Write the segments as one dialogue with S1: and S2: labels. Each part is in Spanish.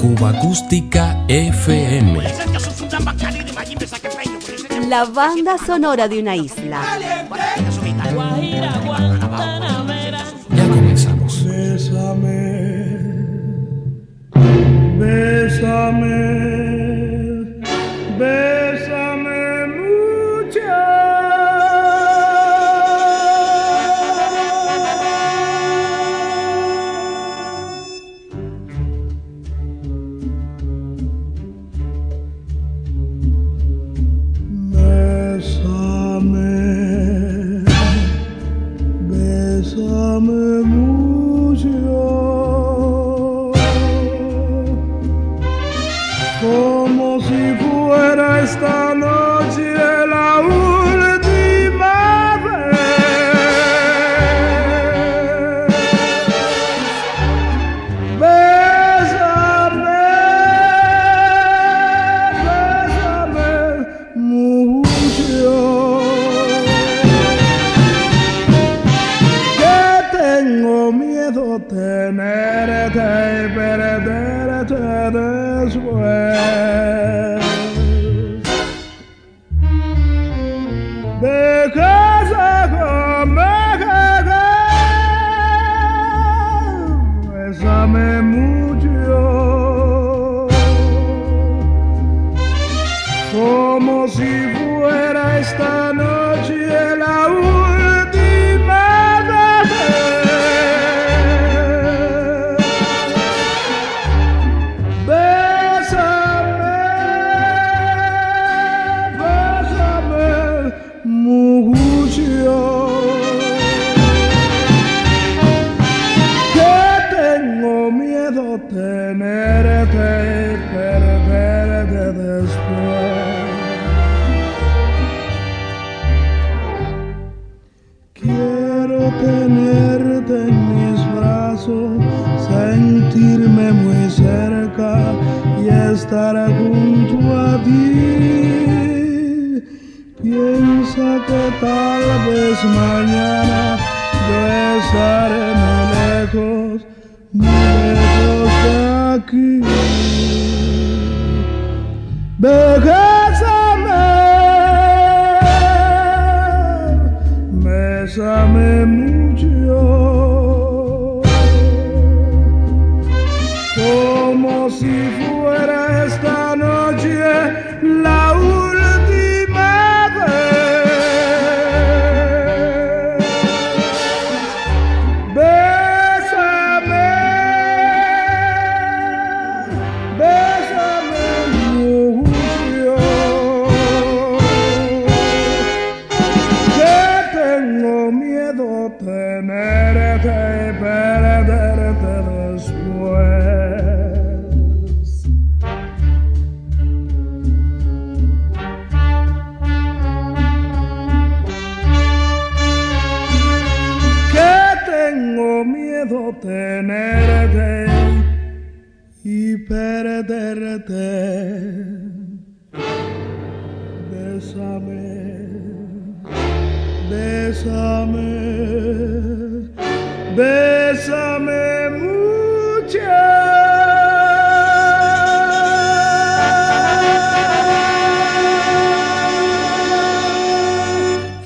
S1: Cuba Acústica FM.
S2: La banda sonora de una isla.
S1: Ya comenzamos.
S3: Bésame, bésame, tenerte en mis brazos, sentirme muy cerca y estar junto a ti. Piensa que tal vez mañana yo estaré lejos, como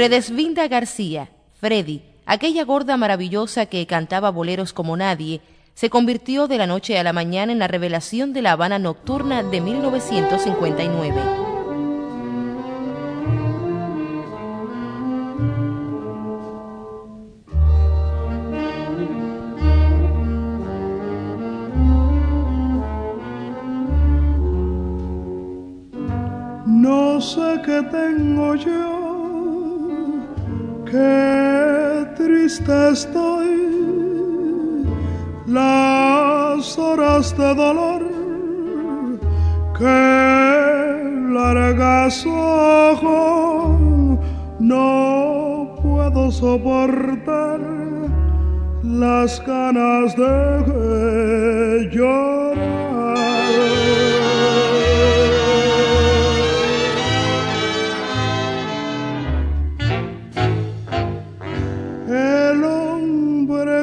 S4: Fredesvinda García, Freddy, aquella gorda maravillosa que cantaba boleros como nadie, se convirtió de la noche a la mañana en la revelación de la Habana nocturna de 1959.
S3: No sé qué tengo yo, qué triste estoy. Las horas de dolor que largas ojos no puedo soportar las ganas de.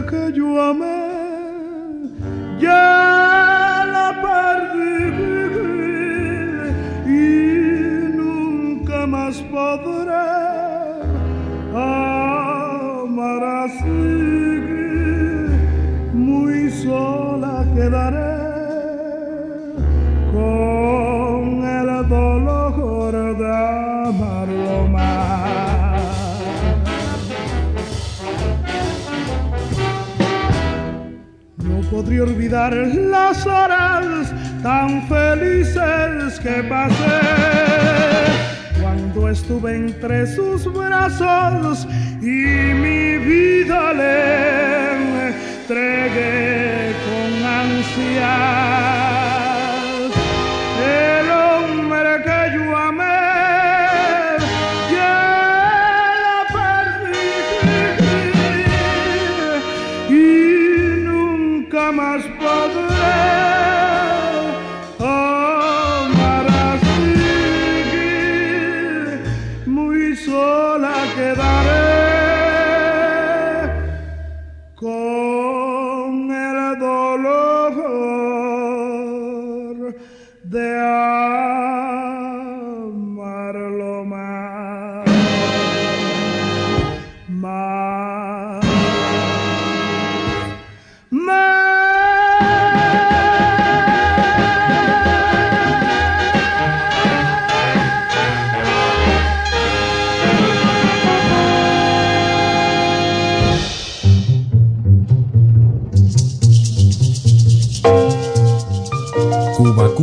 S3: Que yo amé podría olvidar las horas tan felices que pasé cuando estuve entre sus brazos y mi vida le entregué con ansia. my brother.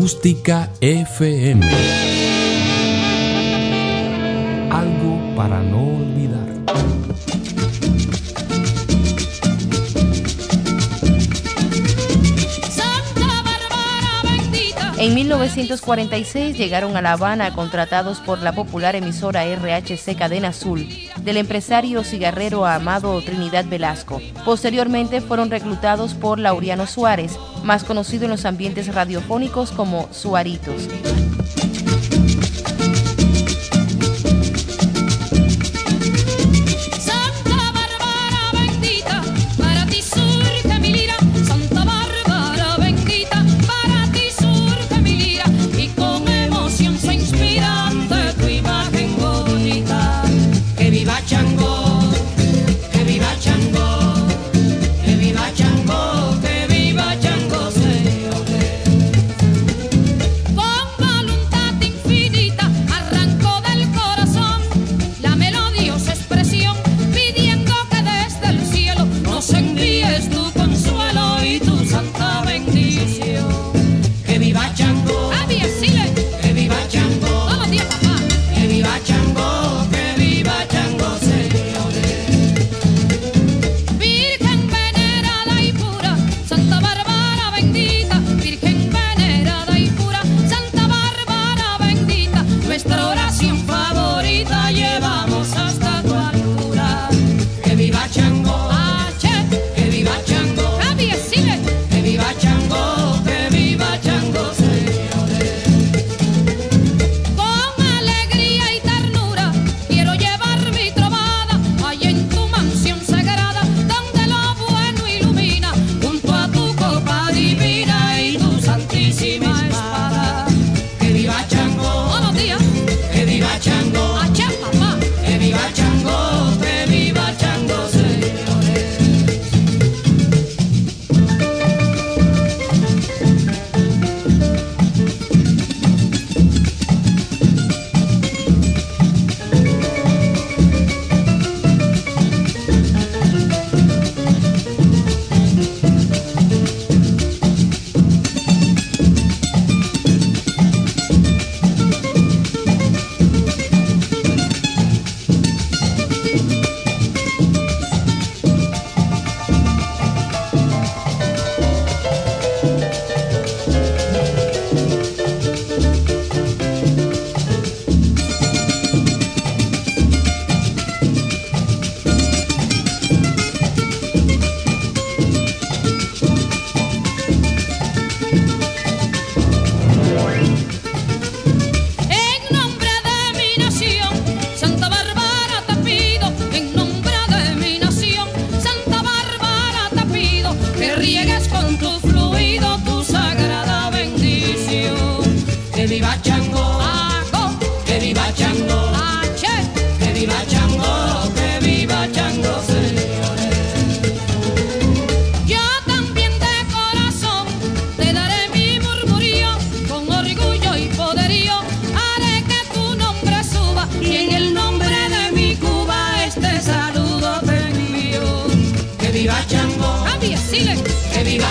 S1: Acústica FM. Algo para no olvidar.
S4: En 1946 llegaron a La Habana contratados por la popular emisora RHC Cadena Azul del empresario cigarrero Amado Trinidad Velasco. Posteriormente fueron reclutados por Laureano Suárez, más conocido en los ambientes radiofónicos como Suaritos.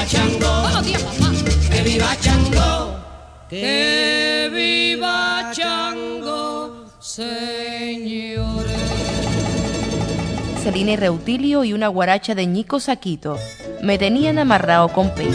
S5: viva Chango. Que viva Chango. Que viva Chango, señores. Selina y Reutilio y una guaracha de Ñico Saquito me tenían amarrado con pelo.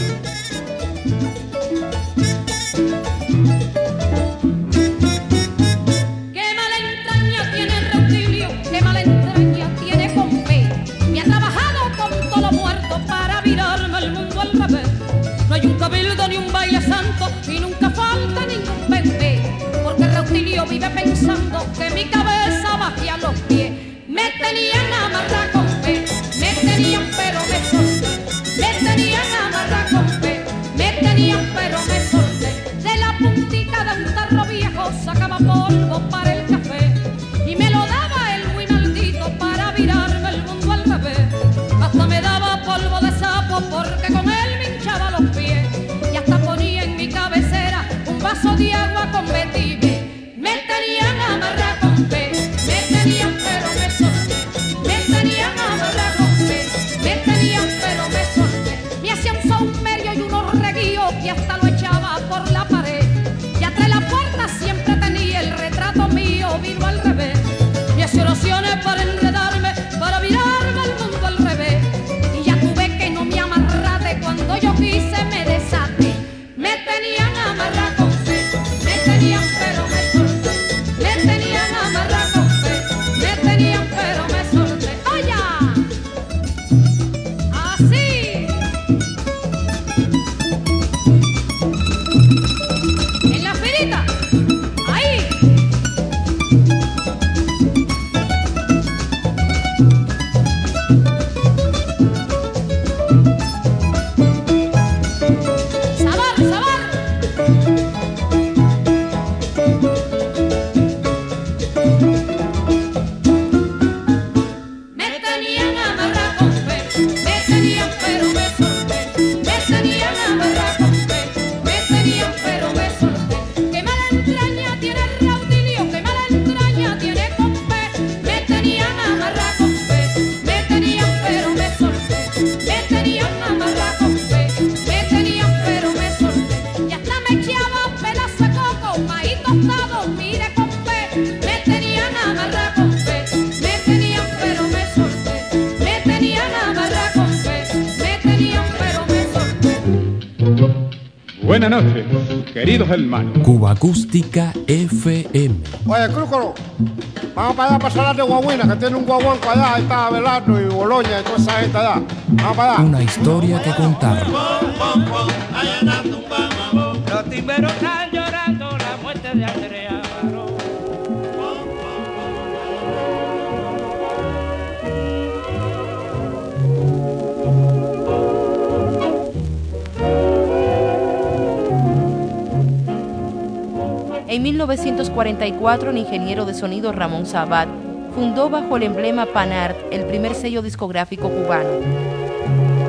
S6: Buenas noches, queridos hermanos.
S1: Cuba Acústica FM.
S7: Oye, Crúcolo, vamos para allá para Salar de Guaguina, que tiene un guaguanco allá, ahí está Abelardo y Boloña y toda esa gente allá. Vamos para allá.
S1: Una historia que contar.
S4: 1944, el ingeniero de sonido Ramón Sabat fundó bajo el emblema Panart el primer sello discográfico cubano.